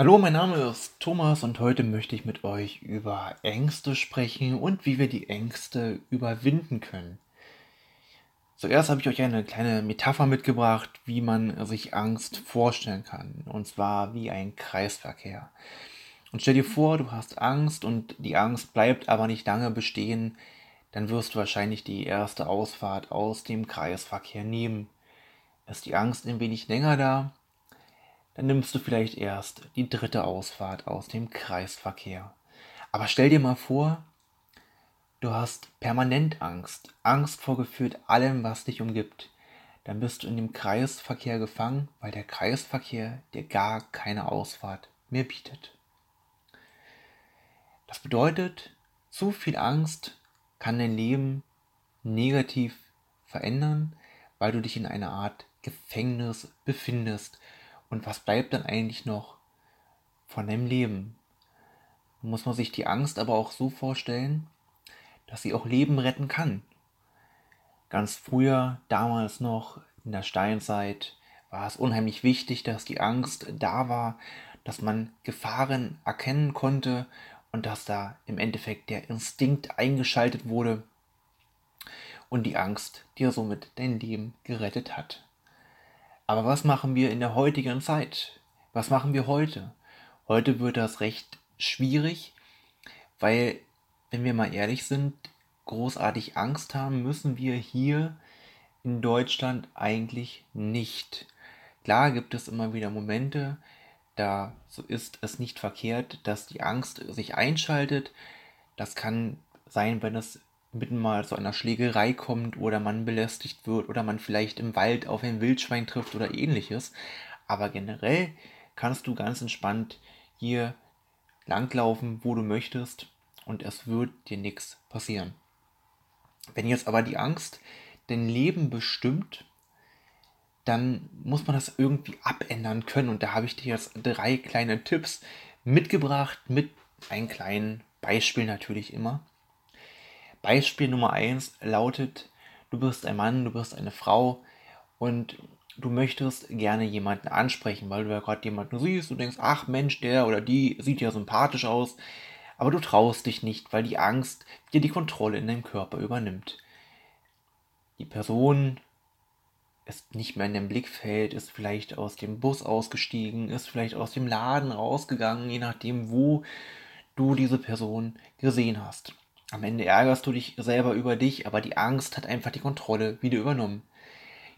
Hallo, mein Name ist Thomas und heute möchte ich mit euch über Ängste sprechen und wie wir die Ängste überwinden können. Zuerst habe ich euch eine kleine Metapher mitgebracht, wie man sich Angst vorstellen kann, und zwar wie ein Kreisverkehr. Und stell dir vor, du hast Angst und die Angst bleibt aber nicht lange bestehen, dann wirst du wahrscheinlich die erste Ausfahrt aus dem Kreisverkehr nehmen. Ist die Angst ein wenig länger da, dann nimmst du vielleicht erst die dritte Ausfahrt aus dem Kreisverkehr. Aber stell dir mal vor, du hast permanent Angst, Angst vor gefühlt allem, was dich umgibt. Dann bist du in dem Kreisverkehr gefangen, weil der Kreisverkehr dir gar keine Ausfahrt mehr bietet. Das bedeutet, zu viel Angst kann dein Leben negativ verändern, weil du dich in einer Art Gefängnis befindest, und was bleibt dann eigentlich noch von deinem Leben? Muss man sich die Angst aber auch so vorstellen, dass sie auch Leben retten kann. Ganz früher, damals noch in der Steinzeit, war es unheimlich wichtig, dass die Angst da war, dass man Gefahren erkennen konnte und dass da im Endeffekt der Instinkt eingeschaltet wurde und die Angst dir somit dein Leben gerettet hat. Aber was machen wir in der heutigen Zeit? Was machen wir heute? Heute wird das recht schwierig, weil, wenn wir mal ehrlich sind, großartig Angst haben müssen wir hier in Deutschland eigentlich nicht. Klar gibt es immer wieder Momente, da so ist es nicht verkehrt, dass die Angst sich einschaltet. Das kann sein, wenn es mitten mal zu einer Schlägerei kommt oder man belästigt wird oder man vielleicht im Wald auf ein Wildschwein trifft oder ähnliches. Aber generell kannst du ganz entspannt hier langlaufen, wo du möchtest und es wird dir nichts passieren. Wenn jetzt aber die Angst dein Leben bestimmt, dann muss man das irgendwie abändern können. Und da habe ich dir jetzt drei kleine Tipps mitgebracht mit einem kleinen Beispiel natürlich immer. Beispiel Nummer eins lautet, du bist ein Mann, du bist eine Frau und du möchtest gerne jemanden ansprechen, weil du ja gerade jemanden siehst, du denkst, ach Mensch, der oder die sieht ja sympathisch aus, aber du traust dich nicht, weil die Angst dir die Kontrolle in deinem Körper übernimmt. Die Person ist nicht mehr in dem Blickfeld, ist vielleicht aus dem Bus ausgestiegen, ist vielleicht aus dem Laden rausgegangen, je nachdem, wo du diese Person gesehen hast. Am Ende ärgerst du dich selber über dich, aber die Angst hat einfach die Kontrolle wieder übernommen.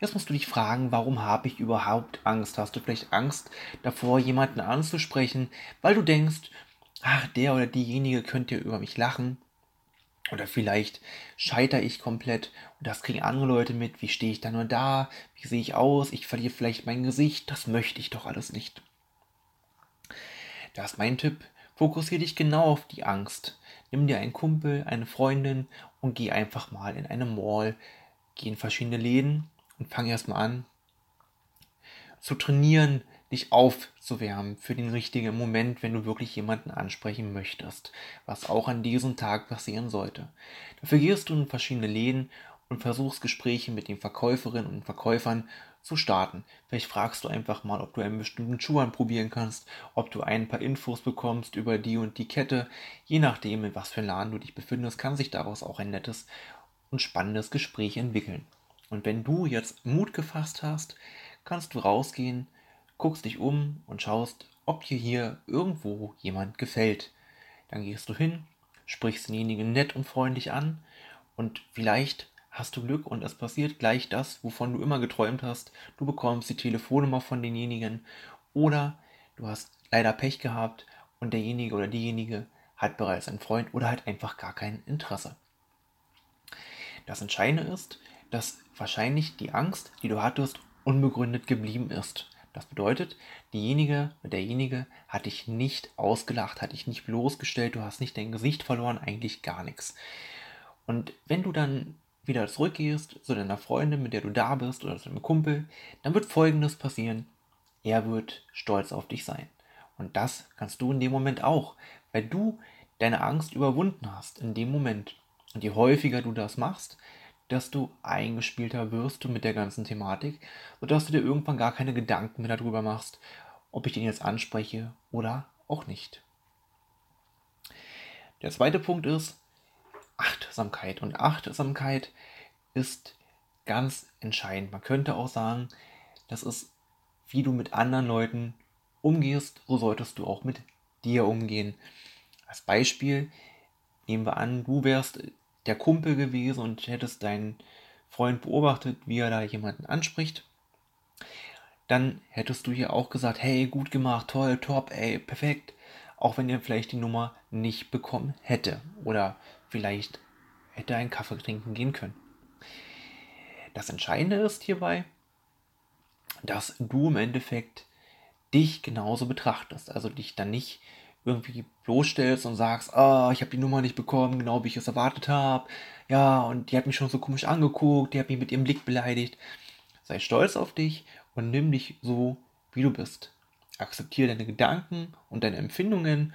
Jetzt musst du dich fragen, warum habe ich überhaupt Angst? Hast du vielleicht Angst davor, jemanden anzusprechen, weil du denkst, ach, der oder diejenige könnte über mich lachen? Oder vielleicht scheitere ich komplett und das kriegen andere Leute mit. Wie stehe ich da nur da? Wie sehe ich aus? Ich verliere vielleicht mein Gesicht. Das möchte ich doch alles nicht. Da ist mein Tipp. Fokussiere dich genau auf die Angst. Nimm dir einen Kumpel, eine Freundin und geh einfach mal in eine Mall, geh in verschiedene Läden und fang erstmal an zu trainieren, dich aufzuwärmen für den richtigen Moment, wenn du wirklich jemanden ansprechen möchtest, was auch an diesem Tag passieren sollte. Dafür gehst du in verschiedene Läden und versuchst Gespräche mit den Verkäuferinnen und Verkäufern zu starten. Vielleicht fragst du einfach mal, ob du einen bestimmten Schuh anprobieren kannst, ob du ein paar Infos bekommst über die und die Kette. Je nachdem, in was für einem Laden du dich befindest, kann sich daraus auch ein nettes und spannendes Gespräch entwickeln. Und wenn du jetzt Mut gefasst hast, kannst du rausgehen, guckst dich um und schaust, ob dir hier irgendwo jemand gefällt. Dann gehst du hin, sprichst denjenigen nett und freundlich an und vielleicht hast du Glück und es passiert gleich das, wovon du immer geträumt hast. Du bekommst die Telefonnummer von denjenigen oder du hast leider Pech gehabt und derjenige oder diejenige hat bereits einen Freund oder hat einfach gar kein Interesse. Das Entscheidende ist, dass wahrscheinlich die Angst, die du hattest, unbegründet geblieben ist. Das bedeutet, diejenige oder derjenige hat dich nicht ausgelacht, hat dich nicht bloßgestellt, du hast nicht dein Gesicht verloren, eigentlich gar nichts. Und wenn du dann wieder zurückgehst zu deiner Freundin, mit der du da bist, oder zu deinem Kumpel, dann wird Folgendes passieren. Er wird stolz auf dich sein. Und das kannst du in dem Moment auch, weil du deine Angst überwunden hast in dem Moment. Und je häufiger du das machst, desto eingespielter wirst du mit der ganzen Thematik, sodass du dir irgendwann gar keine Gedanken mehr darüber machst ob ich den jetzt anspreche oder auch nicht. Der zweite Punkt ist Achtsamkeit. Und Achtsamkeit ist ganz entscheidend. Man könnte auch sagen, das ist, wie du mit anderen Leuten umgehst, so solltest du auch mit dir umgehen. Als Beispiel nehmen wir an, du wärst der Kumpel gewesen und hättest deinen Freund beobachtet, wie er da jemanden anspricht. Dann hättest du hier auch gesagt, hey, gut gemacht, toll, top, ey, perfekt. Auch wenn er vielleicht die Nummer nicht bekommen hätte. Oder vielleicht hätte er einen Kaffee trinken gehen können. Das Entscheidende ist hierbei, dass du im Endeffekt dich genauso betrachtest. Also dich dann nicht irgendwie bloßstellst und sagst, ah, ich habe die Nummer nicht bekommen, genau wie ich es erwartet habe. Ja, und die hat mich schon so komisch angeguckt, die hat mich mit ihrem Blick beleidigt. Sei stolz auf dich und nimm dich so, wie du bist. Akzeptiere deine Gedanken und deine Empfindungen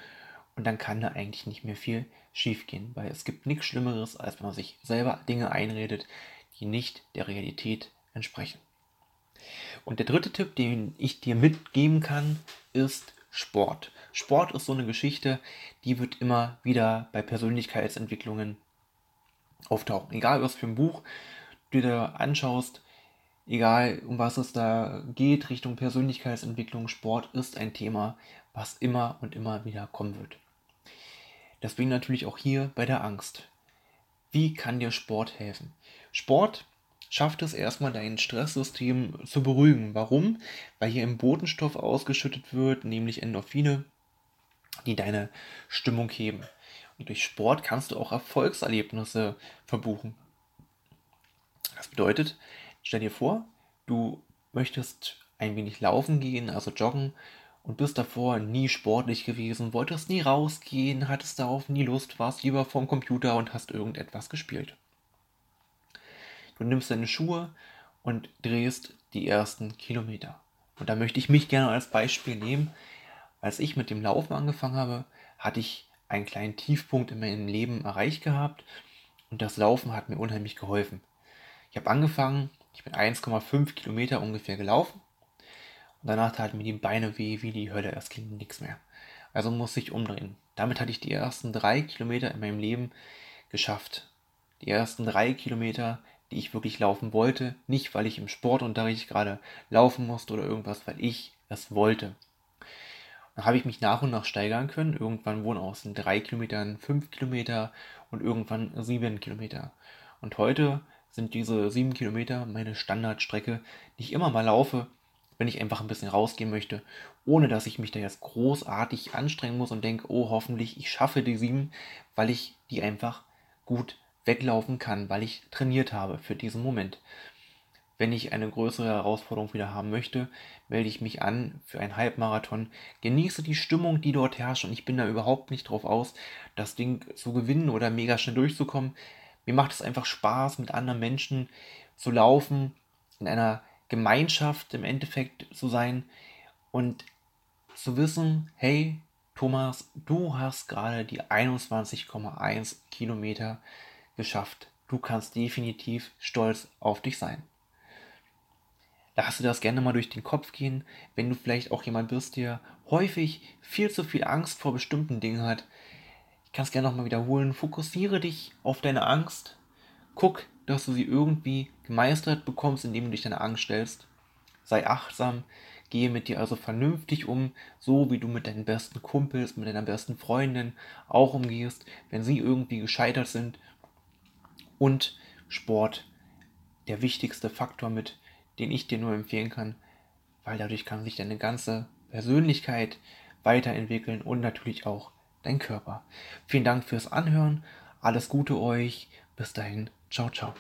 und dann kann da eigentlich nicht mehr viel schiefgehen, weil es gibt nichts Schlimmeres, als wenn man sich selber Dinge einredet, die nicht der Realität entsprechen. Und der dritte Tipp, den ich dir mitgeben kann, ist Sport. Sport ist so eine Geschichte, die wird immer wieder bei Persönlichkeitsentwicklungen auftauchen. Egal was für ein Buch du dir anschaust, egal um was es da geht, Richtung Persönlichkeitsentwicklung, Sport ist ein Thema, was immer und immer wieder kommen wird. Deswegen natürlich auch hier bei der Angst. Wie kann dir Sport helfen? Sport schafft es erstmal, dein Stresssystem zu beruhigen. Warum? Weil hier ein Botenstoff ausgeschüttet wird, nämlich Endorphine, die deine Stimmung heben. Und durch Sport kannst du auch Erfolgserlebnisse verbuchen. Das bedeutet, stell dir vor, du möchtest ein wenig laufen gehen, also joggen, und bist davor nie sportlich gewesen, wolltest nie rausgehen, hattest darauf nie Lust, warst lieber vorm Computer und hast irgendetwas gespielt. Du nimmst deine Schuhe und drehst die ersten Kilometer. Und da möchte ich mich gerne als Beispiel nehmen. Als ich mit dem Laufen angefangen habe, hatte ich einen kleinen Tiefpunkt in meinem Leben erreicht gehabt und das Laufen hat mir unheimlich geholfen. Ich habe angefangen, ich bin 1,5 Kilometer ungefähr gelaufen und danach taten mir die Beine weh wie die Hölle, es ging nichts mehr. Also musste ich umdrehen. Damit hatte ich die ersten drei Kilometer in meinem Leben geschafft. Die ersten drei Kilometer die ich wirklich laufen wollte. Nicht, weil ich im Sportunterricht gerade laufen musste oder irgendwas, weil ich es wollte. Dann habe ich mich nach und nach steigern können. Irgendwann wurden aus den drei Kilometern fünf Kilometer und irgendwann sieben Kilometer. Und heute sind diese sieben Kilometer meine Standardstrecke, die ich immer mal laufe, wenn ich einfach ein bisschen rausgehen möchte, ohne dass ich mich da jetzt großartig anstrengen muss und denke, oh, hoffentlich ich schaffe die sieben, weil ich die einfach gut weglaufen kann, weil ich trainiert habe für diesen Moment. Wenn ich eine größere Herausforderung wieder haben möchte, melde ich mich an für einen Halbmarathon, genieße die Stimmung, die dort herrscht und ich bin da überhaupt nicht drauf aus, das Ding zu gewinnen oder mega schnell durchzukommen. Mir macht es einfach Spaß, mit anderen Menschen zu laufen, in einer Gemeinschaft im Endeffekt zu sein und zu wissen, hey, Thomas, du hast gerade die 21,1 Kilometer geschafft. Du kannst definitiv stolz auf dich sein. Lass dir das gerne mal durch den Kopf gehen, wenn du vielleicht auch jemand bist, der häufig viel zu viel Angst vor bestimmten Dingen hat. Ich kann es gerne nochmal wiederholen. Fokussiere dich auf deine Angst. Guck, dass du sie irgendwie gemeistert bekommst, indem du dich deiner Angst stellst. Sei achtsam, gehe mit dir also vernünftig um, so wie du mit deinen besten Kumpels, mit deiner besten Freundin auch umgehst, wenn sie irgendwie gescheitert sind und Sport der wichtigste Faktor mit, den ich dir nur empfehlen kann, weil dadurch kann sich deine ganze Persönlichkeit weiterentwickeln und natürlich auch dein Körper. Vielen Dank fürs Anhören, alles Gute euch, bis dahin, ciao, ciao.